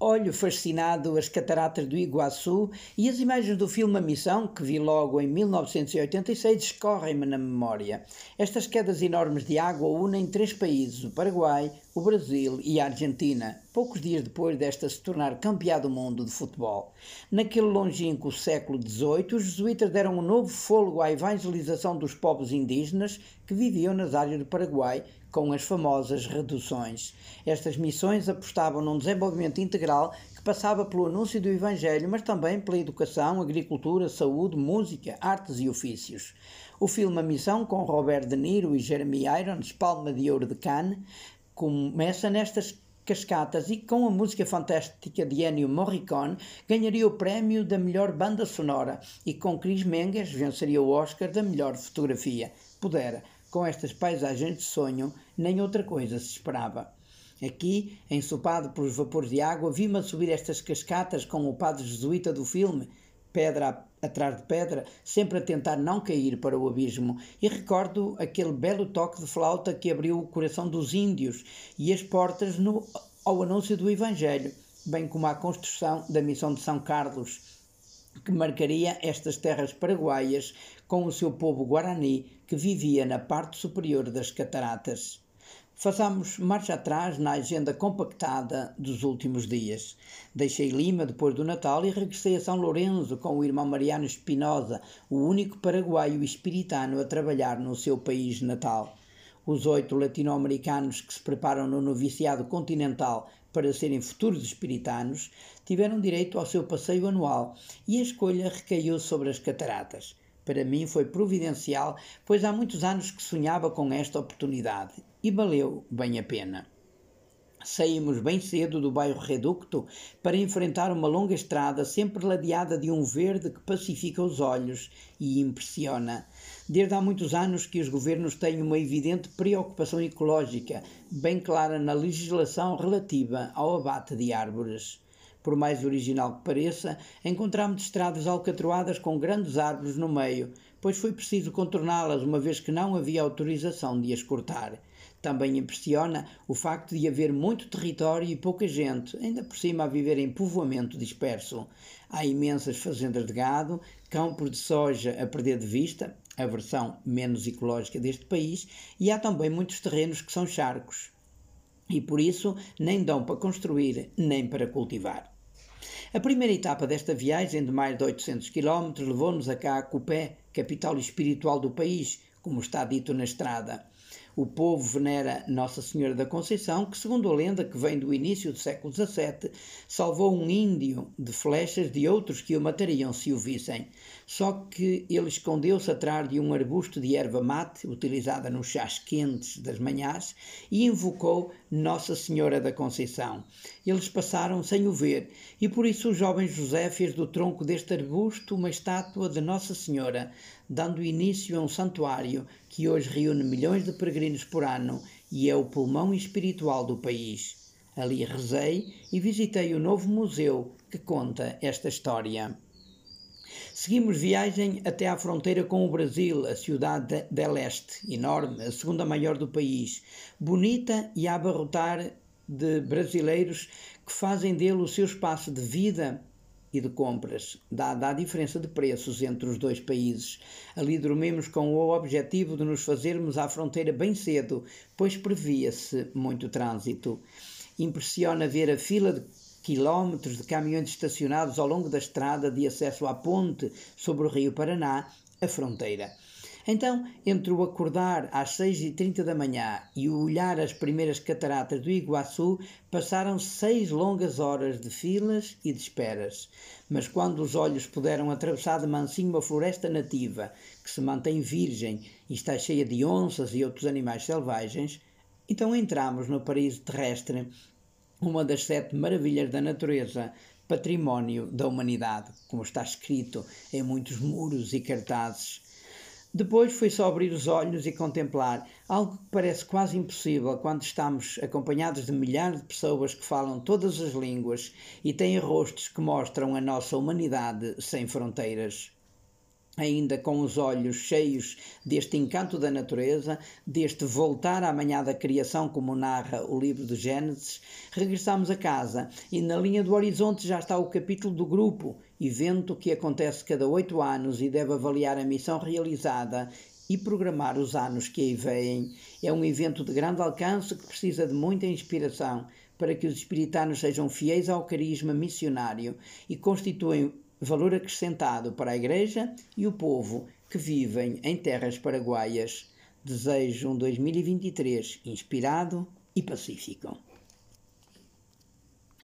olho fascinado as cataratas do Iguaçu e as imagens do filme A Missão, que vi logo em 1986, escorrem-me na memória. Estas quedas enormes de água unem três países, o Paraguai, o Brasil e a Argentina, poucos dias depois desta se tornar campeã do mundo de futebol. Naquele longínquo século XVIII, os jesuítas deram um novo fôlego à evangelização dos povos indígenas que viviam nas áreas do Paraguai, com as famosas reduções. Estas missões apostavam num desenvolvimento integral que passava pelo anúncio do Evangelho, mas também pela educação, agricultura, saúde, música, artes e ofícios. O filme A Missão, com Robert De Niro e Jeremy Irons, Palma de Ouro de Cannes, começa nestas cascatas e com a música fantástica de Ennio Morricone ganharia o prémio da melhor banda sonora e com Chris Menges venceria o Oscar da melhor fotografia. Pudera, com estas paisagens de sonho, nem outra coisa se esperava. Aqui, ensopado pelos vapores de água, vi-me subir estas cascatas com o padre jesuíta do filme, pedra atrás de pedra, sempre a tentar não cair para o abismo, e recordo aquele belo toque de flauta que abriu o coração dos índios e as portas no, ao anúncio do Evangelho, bem como à construção da missão de São Carlos, que marcaria estas terras paraguaias com o seu povo guarani que vivia na parte superior das cataratas. Façamos marcha atrás na agenda compactada dos últimos dias. Deixei Lima depois do Natal e regressei a São Lourenço com o irmão Mariano Espinosa, o único paraguaio espiritano a trabalhar no seu país natal. Os oito latino-americanos que se preparam no noviciado continental para serem futuros espiritanos tiveram direito ao seu passeio anual e a escolha recaiu sobre as cataratas. Para mim foi providencial, pois há muitos anos que sonhava com esta oportunidade e valeu bem a pena. Saímos bem cedo do bairro Reducto para enfrentar uma longa estrada sempre ladeada de um verde que pacifica os olhos e impressiona. Desde há muitos anos que os governos têm uma evidente preocupação ecológica, bem clara na legislação relativa ao abate de árvores. Por mais original que pareça, encontramos estradas alcatroadas com grandes árvores no meio, pois foi preciso contorná-las uma vez que não havia autorização de as cortar. Também impressiona o facto de haver muito território e pouca gente, ainda por cima a viver em povoamento disperso. Há imensas fazendas de gado, campos de soja a perder de vista, a versão menos ecológica deste país, e há também muitos terrenos que são charcos. E por isso nem dão para construir nem para cultivar. A primeira etapa desta viagem, de mais de 800 km, levou-nos a Cacupé, capital espiritual do país, como está dito na estrada. O povo venera Nossa Senhora da Conceição, que, segundo a lenda que vem do início do século XVII, salvou um índio de flechas de outros que o matariam se o vissem. Só que ele escondeu-se atrás de um arbusto de erva mate, utilizada nos chás quentes das manhãs, e invocou Nossa Senhora da Conceição. Eles passaram sem o ver, e por isso o jovem José fez do tronco deste arbusto uma estátua de Nossa Senhora, dando início a um santuário que hoje reúne milhões de peregrinos por ano e é o pulmão espiritual do país. Ali rezei e visitei o novo museu que conta esta história. Seguimos viagem até à fronteira com o Brasil, a cidade del Este, enorme, a segunda maior do país, bonita e a abarrotar de brasileiros que fazem dele o seu espaço de vida e de compras, dada a diferença de preços entre os dois países. Ali dormimos com o objetivo de nos fazermos à fronteira bem cedo, pois previa-se muito trânsito. Impressiona ver a fila de quilómetros de caminhões estacionados ao longo da estrada de acesso à ponte sobre o Rio Paraná, a fronteira. Então, entre o acordar às seis e trinta da manhã e o olhar as primeiras cataratas do Iguaçu, passaram seis longas horas de filas e de esperas. Mas quando os olhos puderam atravessar de mansinho uma floresta nativa, que se mantém virgem e está cheia de onças e outros animais selvagens, então entramos no paraíso terrestre, uma das sete maravilhas da natureza, património da humanidade, como está escrito em muitos muros e cartazes depois foi só abrir os olhos e contemplar algo que parece quase impossível quando estamos acompanhados de milhares de pessoas que falam todas as línguas e têm rostos que mostram a nossa humanidade sem fronteiras. Ainda com os olhos cheios deste encanto da natureza, deste voltar à manhã da criação, como narra o livro de Gênesis, regressamos a casa e na linha do horizonte já está o capítulo do grupo, evento que acontece cada oito anos e deve avaliar a missão realizada e programar os anos que aí vêm. É um evento de grande alcance que precisa de muita inspiração para que os espiritanos sejam fiéis ao carisma missionário e constituem valor acrescentado para a Igreja e o povo que vivem em terras paraguaias. Desejo um 2023 inspirado e pacífico.